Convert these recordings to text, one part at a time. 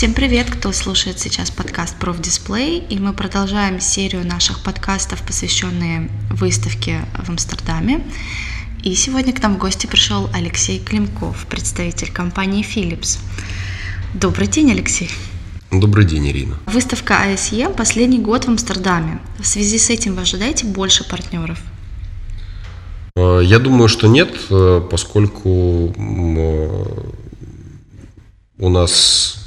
Всем привет, кто слушает сейчас подкаст Профдисплей, и мы продолжаем серию наших подкастов, посвященные выставке в Амстердаме. И сегодня к нам в гости пришел Алексей Климков, представитель компании Philips. Добрый день, Алексей. Добрый день, Ирина. Выставка ASEM последний год в Амстердаме. В связи с этим вы ожидаете больше партнеров? Э, я думаю, что нет, э, поскольку э, у нас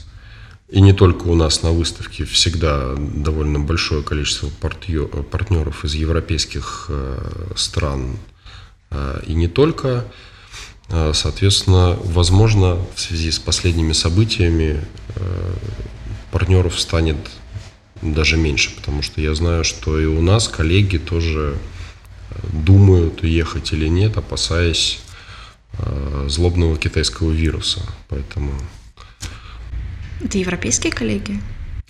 и не только у нас на выставке всегда довольно большое количество партнеров из европейских э, стран э, и не только. Э, соответственно, возможно, в связи с последними событиями партнеров станет даже меньше, потому что я знаю, что и у нас коллеги тоже думают, ехать или нет, опасаясь злобного китайского вируса. Поэтому это европейские коллеги?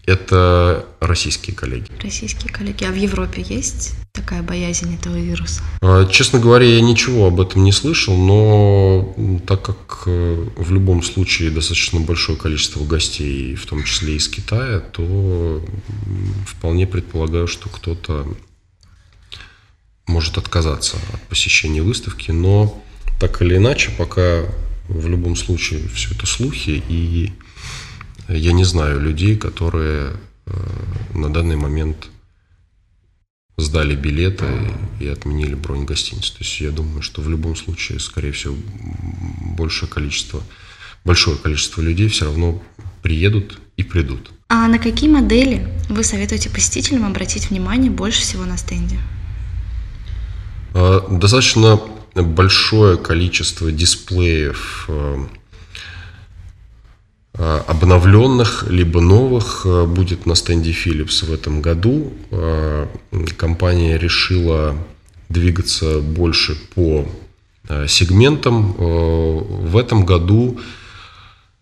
Это российские коллеги. Российские коллеги. А в Европе есть такая боязнь этого вируса? А, честно говоря, я ничего об этом не слышал, но так как э, в любом случае достаточно большое количество гостей, в том числе из Китая, то вполне предполагаю, что кто-то может отказаться от посещения выставки, но так или иначе, пока в любом случае все это слухи, и я не знаю людей, которые э, на данный момент сдали билеты и отменили бронь гостиницы. То есть я думаю, что в любом случае, скорее всего, большее количество, большое количество людей все равно приедут и придут. А на какие модели вы советуете посетителям обратить внимание больше всего на стенде? Э, достаточно большое количество дисплеев Э, обновленных, либо новых э, будет на стенде Philips в этом году. Э, компания решила двигаться больше по сегментам. В этом году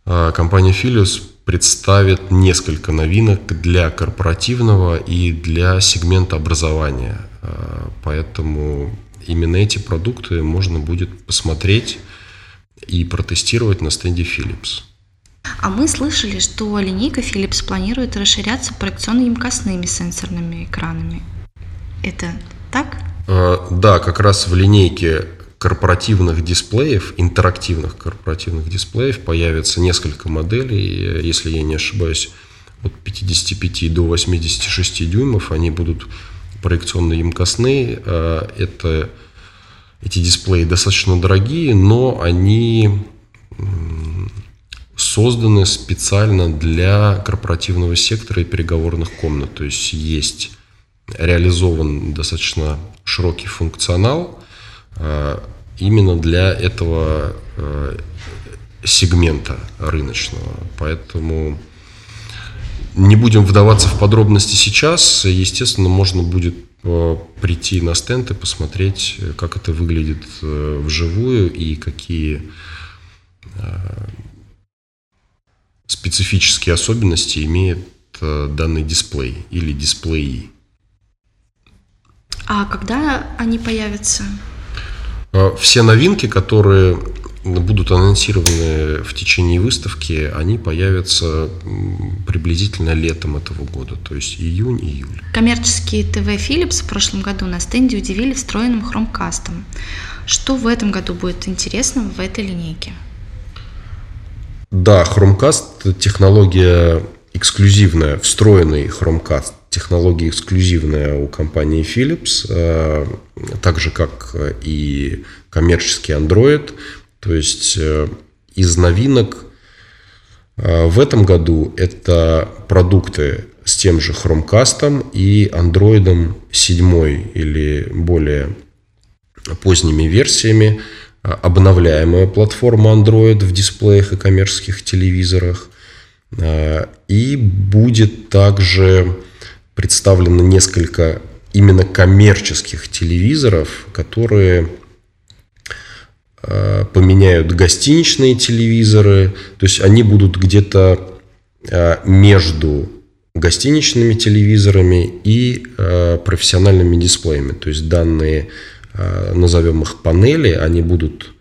компания Philips представит несколько новинок для корпоративного и для сегмента образования. Поэтому именно эти продукты можно будет посмотреть и протестировать на стенде Philips. А мы слышали, что линейка Philips планирует расширяться проекционно-емкостными сенсорными экранами. Это так? А, да, как раз в линейке корпоративных дисплеев, интерактивных корпоративных дисплеев появится несколько моделей, если я не ошибаюсь, от 55 до 86 дюймов. Они будут проекционно-емкостные. А, это, эти дисплеи достаточно дорогие, но они созданы специально для корпоративного сектора и переговорных комнат. То есть есть реализован достаточно широкий функционал а, именно для этого а, сегмента рыночного. Поэтому не будем вдаваться в подробности сейчас. Естественно, можно будет а, прийти на стенд и посмотреть, как это выглядит вживую и какие специфические особенности имеет э, данный дисплей или дисплеи. А когда они появятся? Э, все новинки, которые будут анонсированы в течение выставки, они появятся приблизительно летом этого года, то есть июнь-июль. Коммерческие ТВ Philips в прошлом году на стенде удивили встроенным хромкастом. Что в этом году будет интересно в этой линейке? Да, Chromecast технология эксклюзивная, встроенный Chromecast технология эксклюзивная у компании Philips, э, так же как и коммерческий Android. То есть э, из новинок э, в этом году это продукты с тем же Chromecast и Android 7 или более поздними версиями – обновляемая платформа Android в дисплеях и коммерческих телевизорах. А, и будет также представлено несколько именно коммерческих телевизоров, которые а, поменяют гостиничные телевизоры, то есть они будут где-то а, между гостиничными телевизорами и профессиональными дисплеями. То есть данные назовем их панели, они будут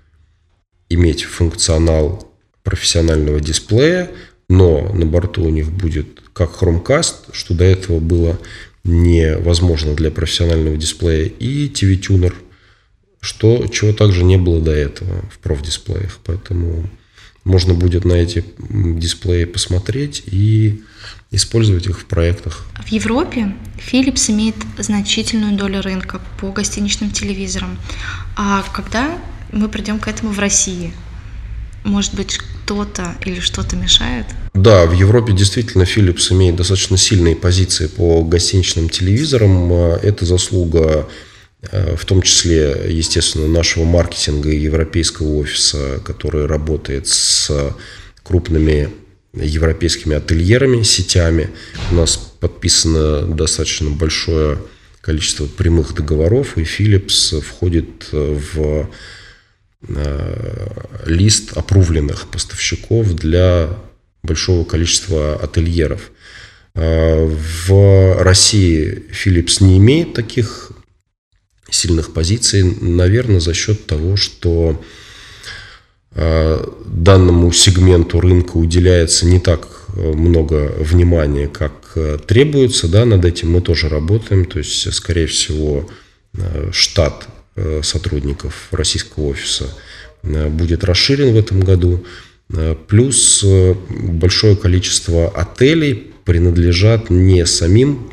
иметь функционал профессионального дисплея, но на борту у них будет как Chromecast, что до этого было невозможно для профессионального дисплея, и TV-тюнер, что, чего также не было до этого в профдисплеях. Поэтому можно будет на эти дисплеи посмотреть и использовать их в проектах. В Европе Philips имеет значительную долю рынка по гостиничным телевизорам. А когда мы придем к этому в России? Может быть, кто-то или что-то мешает? Да, в Европе действительно Philips имеет достаточно сильные позиции по гостиничным телевизорам. Это заслуга в том числе, естественно, нашего маркетинга и европейского офиса, который работает с крупными европейскими ательерами, сетями. У нас подписано достаточно большое количество прямых договоров, и Philips входит в э, лист опрувленных поставщиков для большого количества ательеров. Э, в России Philips не имеет таких сильных позиций, наверное, за счет того, что э, данному сегменту рынка уделяется не так э, много внимания, как э, требуется, да, над этим мы тоже работаем, то есть, скорее всего, штат сотрудников российского офиса будет расширен в этом году, плюс большое количество отелей принадлежат не самим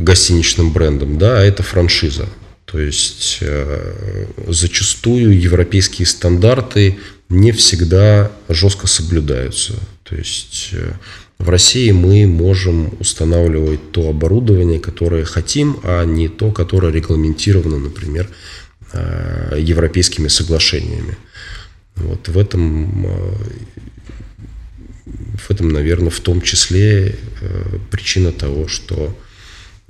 гостиничным брендом, да, а это франшиза. То есть э, зачастую европейские стандарты не всегда жестко соблюдаются. То есть э, в России мы можем устанавливать то оборудование, которое хотим, а не то, которое регламентировано, например, э, европейскими соглашениями. Вот в этом, в этом, наверное, в том числе причина того, что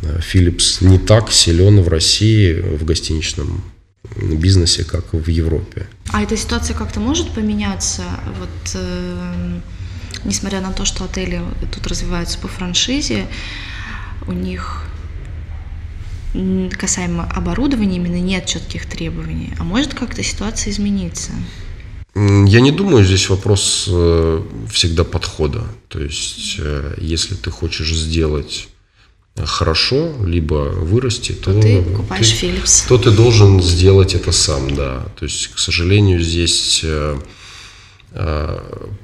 Philips не так силен в России в гостиничном бизнесе, как в Европе. А эта ситуация как-то может поменяться, вот, э, несмотря на то, что отели тут развиваются по франшизе, у них касаемо оборудования именно нет четких требований. А может как-то ситуация измениться? Я не думаю, здесь вопрос э, всегда подхода. То есть, э, если ты хочешь сделать хорошо, либо вырасти, то, то ты покупаешь ты, Philips. То ты должен сделать это сам, да. То есть, к сожалению, здесь э, э,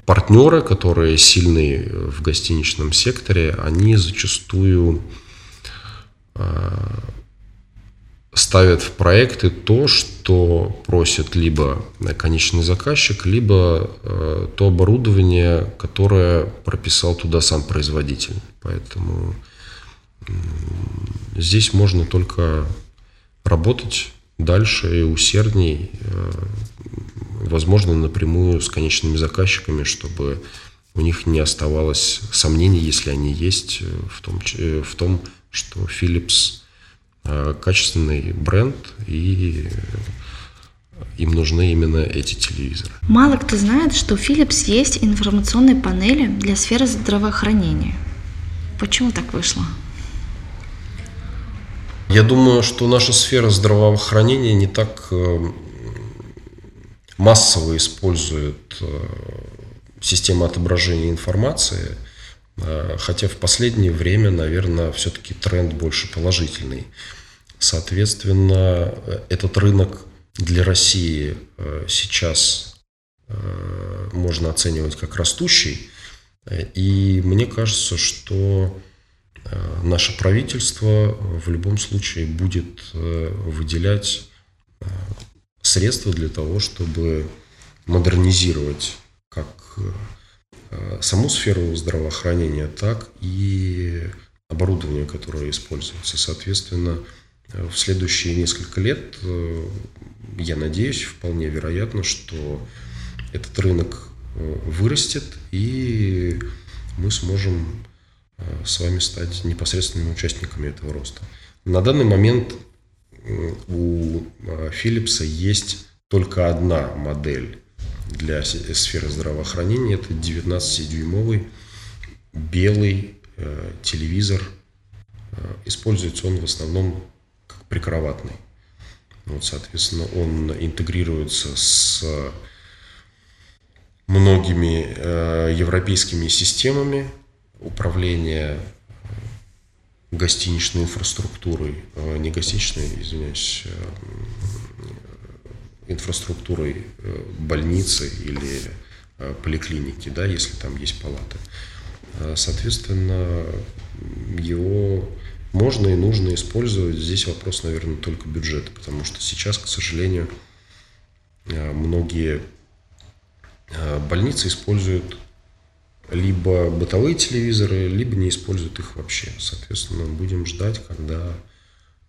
партнеры, которые сильны в гостиничном секторе, они зачастую э, ставят в проекты то, что просит либо конечный заказчик, либо то оборудование, которое прописал туда сам производитель. Поэтому Здесь можно только работать дальше и усердней, э, возможно, напрямую с конечными заказчиками, чтобы у них не оставалось сомнений, если они есть, э, в том, э, в том что Philips качественный бренд и им нужны именно эти телевизоры. Мало кто знает, что Philips есть информационные панели для сферы здравоохранения. Почему так вышло? Я думаю, что наша сфера здравоохранения не так э, массово использует э, систему отображения информации, э, хотя в последнее время, наверное, все-таки тренд больше положительный. Соответственно, этот рынок для России сейчас можно оценивать как растущий. И мне кажется, что наше правительство в любом случае будет э, выделять э, средства для того, чтобы модернизировать как саму сферу здравоохранения, так и оборудование, которое используется. Соответственно, в следующие несколько лет, я надеюсь, вполне вероятно, что этот рынок вырастет, и мы сможем Э, с вами стать непосредственными участниками этого роста. На данный момент у э, Philips есть только одна модель для сферы здравоохранения. Это 19-дюймовый белый э, телевизор. Используется он в основном как прикроватный. Вот, соответственно, он интегрируется с многими э, европейскими системами управления гостиничной инфраструктурой, э, не гостиничной, извиняюсь, э, инфраструктурой э, больницы или поликлиники, да, если там есть палаты. Соответственно, его можно и нужно использовать. Здесь вопрос, наверное, только бюджета, потому что сейчас, к сожалению, многие больницы используют либо бытовые телевизоры, либо не используют их вообще. Соответственно, будем ждать, когда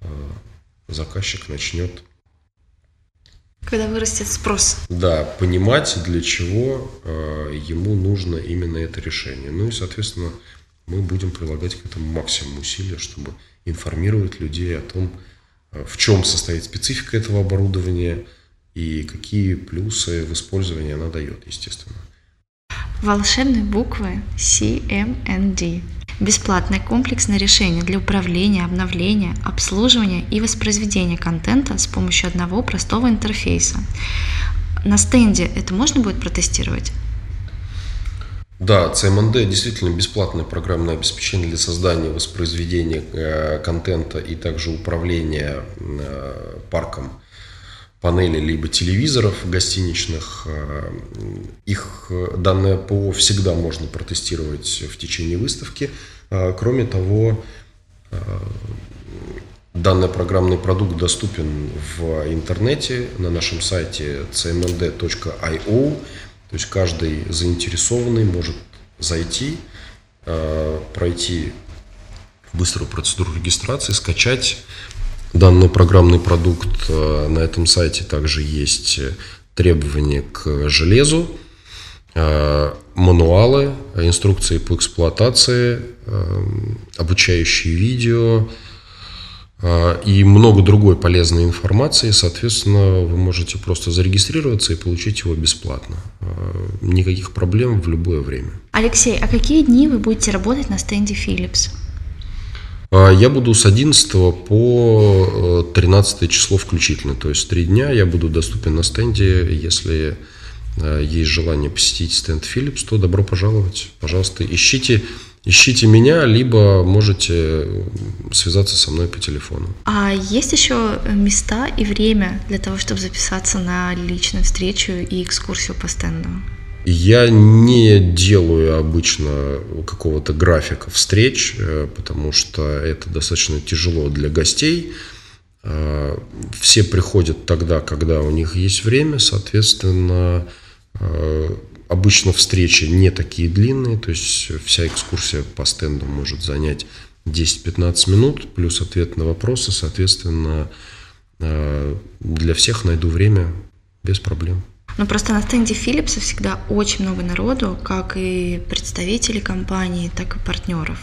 э, заказчик начнет когда вырастет спрос. Да, понимать, для чего э, ему нужно именно это решение. Ну и, соответственно, мы будем прилагать к этому максимум усилия, чтобы информировать людей о том, э, в чем состоит специфика этого оборудования и какие плюсы в использовании она дает, естественно. Волшебные буквы CMND. Бесплатное комплексное решение для управления, обновления, обслуживания и воспроизведения контента с помощью одного простого интерфейса. На стенде это можно будет протестировать? Да, CMND действительно бесплатное программное обеспечение для создания, воспроизведения э, контента и также управления э, парком панели либо телевизоров гостиничных. Э, их э, данное ПО всегда можно протестировать в течение выставки. Э, кроме того, данный программный продукт доступен в интернете на нашем сайте cmnd.io. То есть каждый заинтересованный может зайти, пройти быструю процедуру регистрации, скачать данный программный продукт. Э, на этом сайте также есть требования к железу, э, мануалы, инструкции по эксплуатации, э, обучающие видео и много другой полезной информации. Соответственно, вы можете просто зарегистрироваться и получить его бесплатно. Никаких проблем в любое время. Алексей, а какие дни вы будете работать на стенде Philips? А, я буду с 11 по 13 э, число включительно, то есть три дня я буду доступен на стенде. Если э, есть желание посетить стенд Philips, то добро пожаловать. Пожалуйста, ищите, ищите меня, либо можете связаться со мной по телефону. А есть еще места и время для того, чтобы записаться на личную встречу и экскурсию по стенду? Я не делаю обычно какого-то графика встреч, э, потому что это достаточно тяжело для гостей. Э, все приходят тогда, когда у них есть время, соответственно, э, обычно встречи не такие длинные, то есть вся экскурсия по стенду может занять 10-15 минут, плюс ответ на вопросы, соответственно, для всех найду время без проблем. Но просто на стенде Philips всегда очень много народу, как и представителей компании, так и партнеров.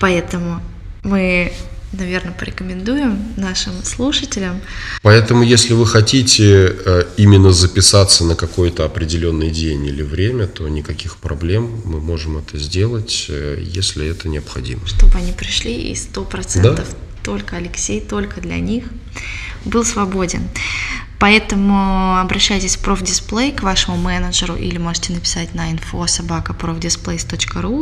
Поэтому мы наверное, порекомендуем нашим слушателям. Поэтому, если вы хотите э, именно записаться на какой-то определенный день или время, то никаких проблем, мы можем это сделать, э, если это необходимо. Чтобы они пришли и сто процентов да? только Алексей, только для них был свободен. Поэтому обращайтесь в профдисплей к вашему менеджеру или можете написать на info собака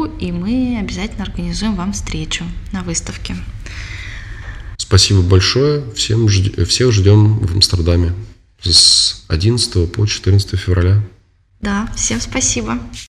и мы обязательно организуем вам встречу на выставке. Спасибо большое. Всем жд... Всех ждем в Амстердаме с 11 по 14 февраля. Да, всем спасибо.